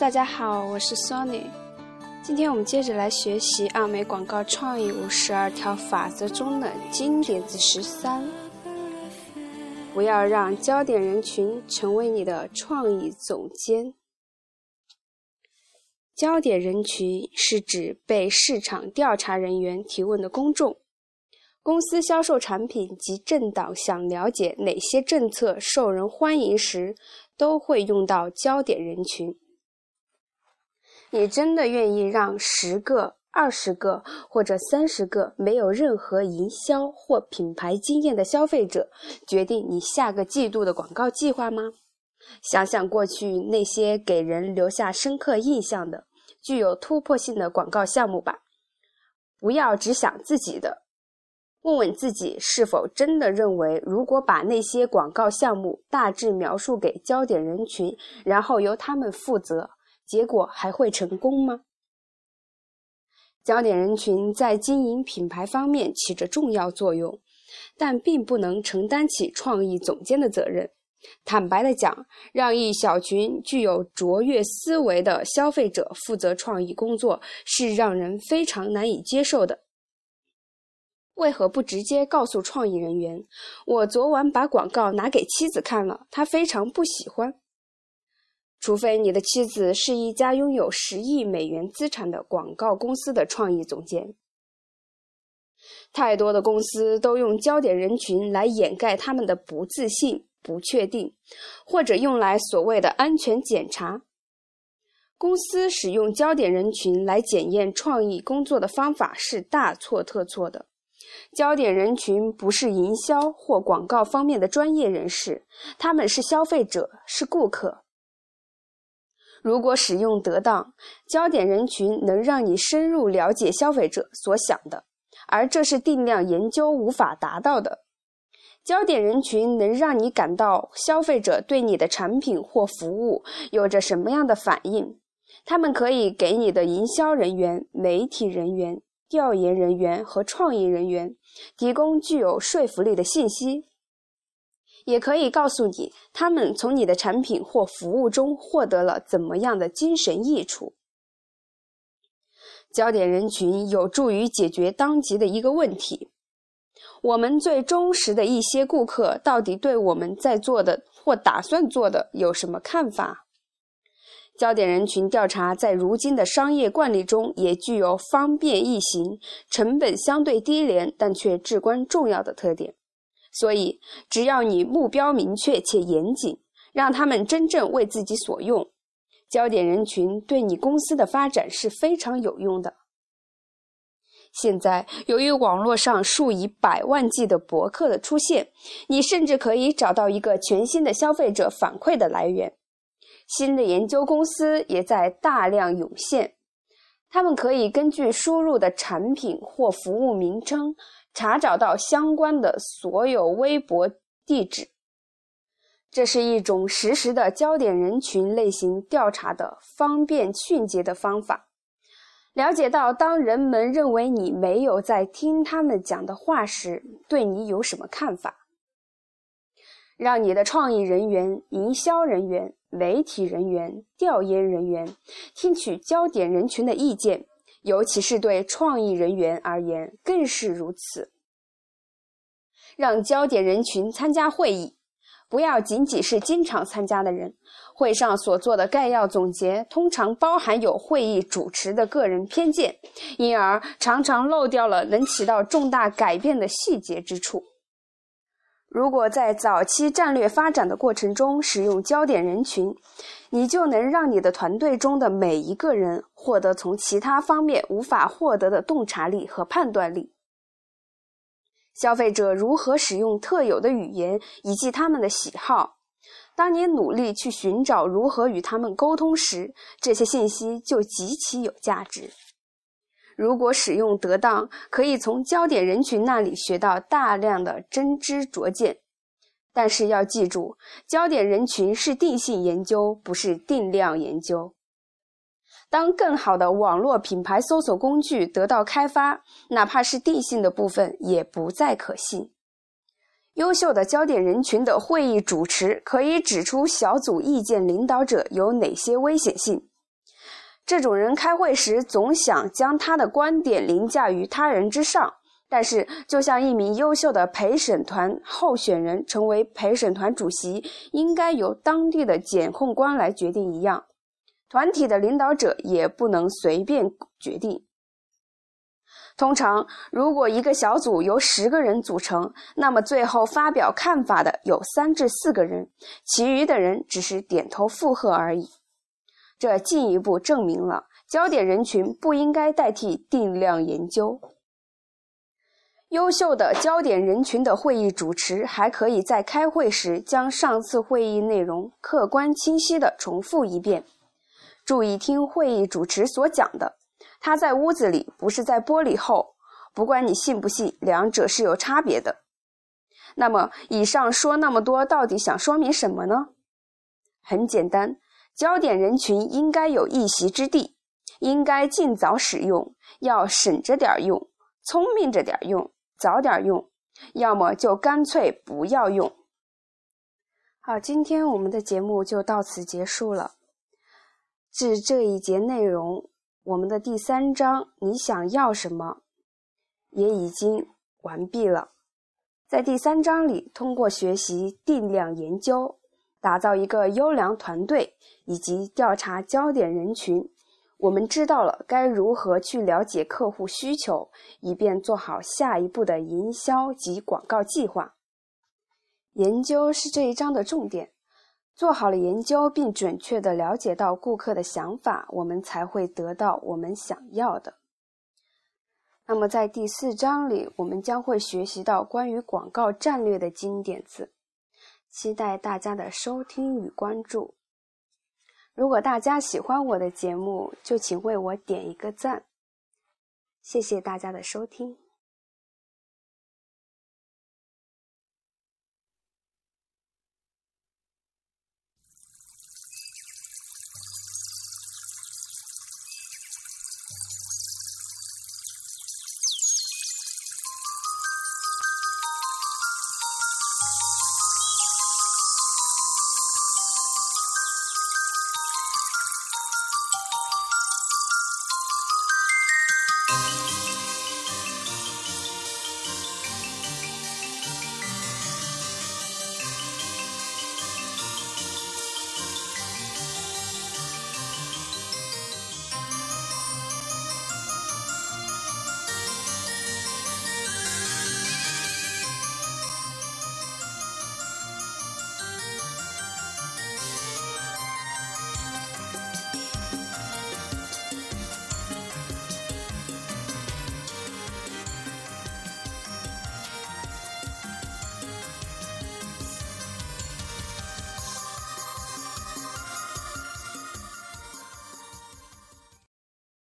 大家好，我是 Sony。今天我们接着来学习奥美广告创意五十二条法则中的经典之十三：不要让焦点人群成为你的创意总监。焦点人群是指被市场调查人员提问的公众。公司销售产品及政党想了解哪些政策受人欢迎时，都会用到焦点人群。你真的愿意让十个、二十个或者三十个没有任何营销或品牌经验的消费者决定你下个季度的广告计划吗？想想过去那些给人留下深刻印象的、具有突破性的广告项目吧。不要只想自己的，问问自己是否真的认为，如果把那些广告项目大致描述给焦点人群，然后由他们负责。结果还会成功吗？焦点人群在经营品牌方面起着重要作用，但并不能承担起创意总监的责任。坦白的讲，让一小群具有卓越思维的消费者负责创意工作，是让人非常难以接受的。为何不直接告诉创意人员：“我昨晚把广告拿给妻子看了，她非常不喜欢。”除非你的妻子是一家拥有十亿美元资产的广告公司的创意总监，太多的公司都用焦点人群来掩盖他们的不自信、不确定，或者用来所谓的安全检查。公司使用焦点人群来检验创意工作的方法是大错特错的。焦点人群不是营销或广告方面的专业人士，他们是消费者，是顾客。如果使用得当，焦点人群能让你深入了解消费者所想的，而这是定量研究无法达到的。焦点人群能让你感到消费者对你的产品或服务有着什么样的反应，他们可以给你的营销人员、媒体人员、调研人员和创意人员提供具有说服力的信息。也可以告诉你，他们从你的产品或服务中获得了怎么样的精神益处。焦点人群有助于解决当即的一个问题：我们最忠实的一些顾客到底对我们在做的或打算做的有什么看法？焦点人群调查在如今的商业惯例中也具有方便易行、成本相对低廉，但却至关重要的特点。所以，只要你目标明确且严谨，让他们真正为自己所用，焦点人群对你公司的发展是非常有用的。现在，由于网络上数以百万计的博客的出现，你甚至可以找到一个全新的消费者反馈的来源。新的研究公司也在大量涌现，他们可以根据输入的产品或服务名称。查找到相关的所有微博地址，这是一种实时的焦点人群类型调查的方便迅捷的方法。了解到，当人们认为你没有在听他们讲的话时，对你有什么看法？让你的创意人员、营销人员、媒体人员、调研人员听取焦点人群的意见。尤其是对创意人员而言，更是如此。让焦点人群参加会议，不要仅仅是经常参加的人。会上所做的概要总结，通常包含有会议主持的个人偏见，因而常常漏掉了能起到重大改变的细节之处。如果在早期战略发展的过程中使用焦点人群，你就能让你的团队中的每一个人获得从其他方面无法获得的洞察力和判断力。消费者如何使用特有的语言以及他们的喜好，当你努力去寻找如何与他们沟通时，这些信息就极其有价值。如果使用得当，可以从焦点人群那里学到大量的真知灼见。但是要记住，焦点人群是定性研究，不是定量研究。当更好的网络品牌搜索工具得到开发，哪怕是定性的部分也不再可信。优秀的焦点人群的会议主持可以指出小组意见领导者有哪些危险性。这种人开会时总想将他的观点凌驾于他人之上。但是，就像一名优秀的陪审团候选人成为陪审团主席应该由当地的检控官来决定一样，团体的领导者也不能随便决定。通常，如果一个小组由十个人组成，那么最后发表看法的有三至四个人，其余的人只是点头附和而已。这进一步证明了焦点人群不应该代替定量研究。优秀的焦点人群的会议主持还可以在开会时将上次会议内容客观清晰地重复一遍，注意听会议主持所讲的。他在屋子里，不是在玻璃后。不管你信不信，两者是有差别的。那么，以上说那么多，到底想说明什么呢？很简单，焦点人群应该有一席之地，应该尽早使用，要省着点用，聪明着点用。早点用，要么就干脆不要用。好，今天我们的节目就到此结束了。至这一节内容，我们的第三章“你想要什么”也已经完毕了。在第三章里，通过学习定量研究，打造一个优良团队，以及调查焦点人群。我们知道了该如何去了解客户需求，以便做好下一步的营销及广告计划。研究是这一章的重点。做好了研究，并准确地了解到顾客的想法，我们才会得到我们想要的。那么，在第四章里，我们将会学习到关于广告战略的经典字。期待大家的收听与关注。如果大家喜欢我的节目，就请为我点一个赞。谢谢大家的收听。